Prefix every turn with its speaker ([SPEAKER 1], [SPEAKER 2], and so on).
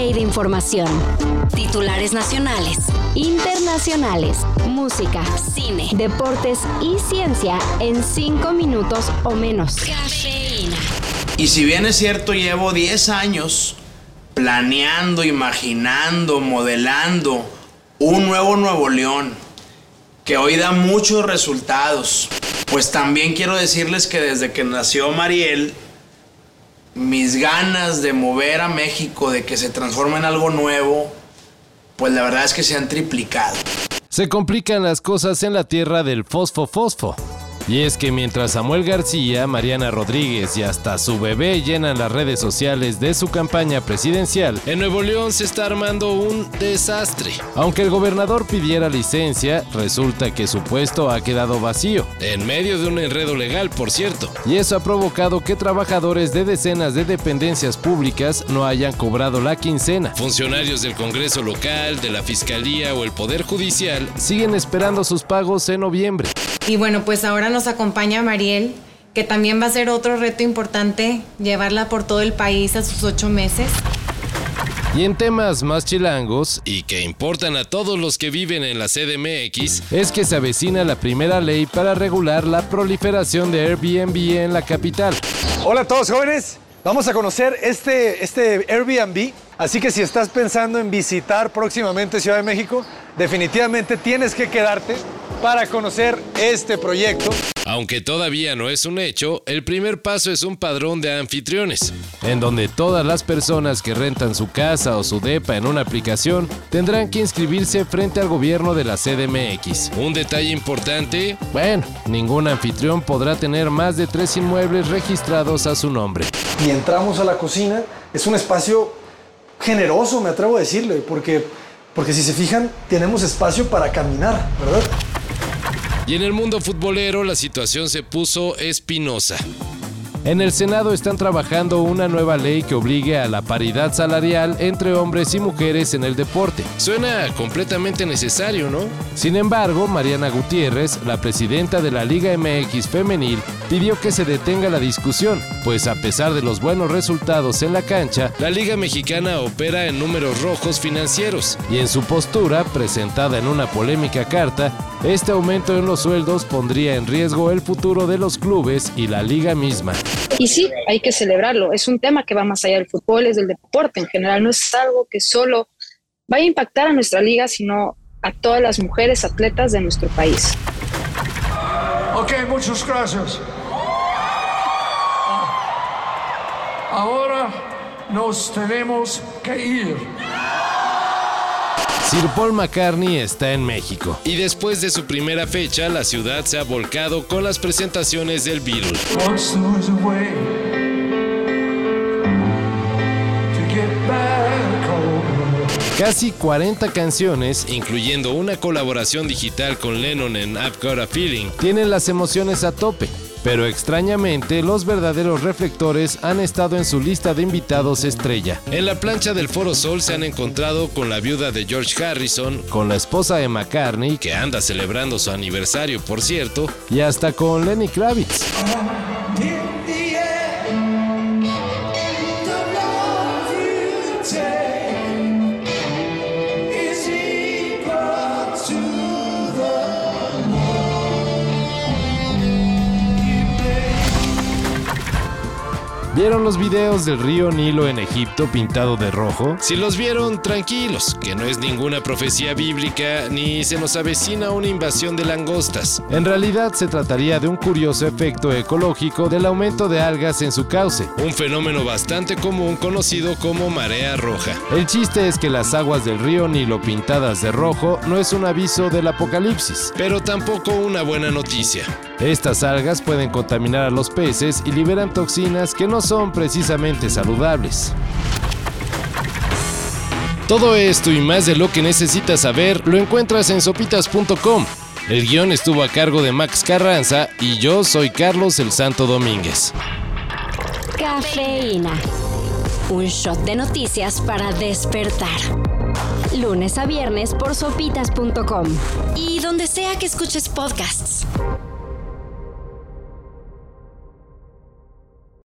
[SPEAKER 1] de información. Titulares nacionales, internacionales, música, cine, deportes y ciencia en 5 minutos o menos. Cafeína.
[SPEAKER 2] Y si bien es cierto, llevo 10 años planeando, imaginando, modelando un nuevo Nuevo León que hoy da muchos resultados. Pues también quiero decirles que desde que nació Mariel, mis ganas de mover a México, de que se transforme en algo nuevo, pues la verdad es que se han triplicado.
[SPEAKER 3] Se complican las cosas en la tierra del fosfo fosfo. Y es que mientras Samuel García, Mariana Rodríguez y hasta su bebé llenan las redes sociales de su campaña presidencial, en Nuevo León se está armando un desastre. Aunque el gobernador pidiera licencia, resulta que su puesto ha quedado vacío, en medio de un enredo legal, por cierto. Y eso ha provocado que trabajadores de decenas de dependencias públicas no hayan cobrado la quincena. Funcionarios del Congreso local, de la Fiscalía o el Poder Judicial siguen esperando sus pagos en noviembre.
[SPEAKER 4] Y bueno, pues ahora nos acompaña Mariel, que también va a ser otro reto importante, llevarla por todo el país a sus ocho meses.
[SPEAKER 3] Y en temas más chilangos, y que importan a todos los que viven en la CDMX, es que se avecina la primera ley para regular la proliferación de Airbnb en la capital.
[SPEAKER 5] Hola a todos jóvenes, vamos a conocer este, este Airbnb, así que si estás pensando en visitar próximamente Ciudad de México, definitivamente tienes que quedarte para conocer este proyecto.
[SPEAKER 3] Aunque todavía no es un hecho, el primer paso es un padrón de anfitriones, en donde todas las personas que rentan su casa o su depa en una aplicación tendrán que inscribirse frente al gobierno de la CDMX. Un detalle importante, bueno, ningún anfitrión podrá tener más de tres inmuebles registrados a su nombre.
[SPEAKER 5] Y entramos a la cocina, es un espacio generoso, me atrevo a decirle, porque, porque si se fijan, tenemos espacio para caminar, ¿verdad?
[SPEAKER 3] Y en el mundo futbolero la situación se puso espinosa. En el Senado están trabajando una nueva ley que obligue a la paridad salarial entre hombres y mujeres en el deporte. Suena completamente necesario, ¿no? Sin embargo, Mariana Gutiérrez, la presidenta de la Liga MX femenil, pidió que se detenga la discusión, pues a pesar de los buenos resultados en la cancha, la Liga Mexicana opera en números rojos financieros y en su postura, presentada en una polémica carta, este aumento en los sueldos pondría en riesgo el futuro de los clubes y la liga misma.
[SPEAKER 6] Y sí, hay que celebrarlo. Es un tema que va más allá del fútbol, es del deporte en general. No es algo que solo vaya a impactar a nuestra liga, sino a todas las mujeres atletas de nuestro país.
[SPEAKER 7] Ok, muchas gracias. Ahora nos tenemos que ir.
[SPEAKER 3] Sir Paul McCartney está en México y después de su primera fecha la ciudad se ha volcado con las presentaciones del
[SPEAKER 7] home.
[SPEAKER 3] Casi 40 canciones, incluyendo una colaboración digital con Lennon en I've Got a Feeling, tienen las emociones a tope. Pero extrañamente, los verdaderos reflectores han estado en su lista de invitados estrella. En la plancha del Foro Sol se han encontrado con la viuda de George Harrison, con la esposa de McCartney, que anda celebrando su aniversario por cierto, y hasta con Lenny Kravitz. ¿Vieron los videos del río Nilo en Egipto pintado de rojo? Si los vieron, tranquilos, que no es ninguna profecía bíblica ni se nos avecina una invasión de langostas. En realidad se trataría de un curioso efecto ecológico del aumento de algas en su cauce, un fenómeno bastante común conocido como marea roja. El chiste es que las aguas del río Nilo pintadas de rojo no es un aviso del apocalipsis, pero tampoco una buena noticia. Estas algas pueden contaminar a los peces y liberan toxinas que no son precisamente saludables. Todo esto y más de lo que necesitas saber lo encuentras en sopitas.com. El guion estuvo a cargo de Max Carranza y yo soy Carlos el Santo Domínguez.
[SPEAKER 1] Cafeína. Un shot de noticias para despertar. Lunes a viernes por sopitas.com. Y donde sea que escuches podcasts.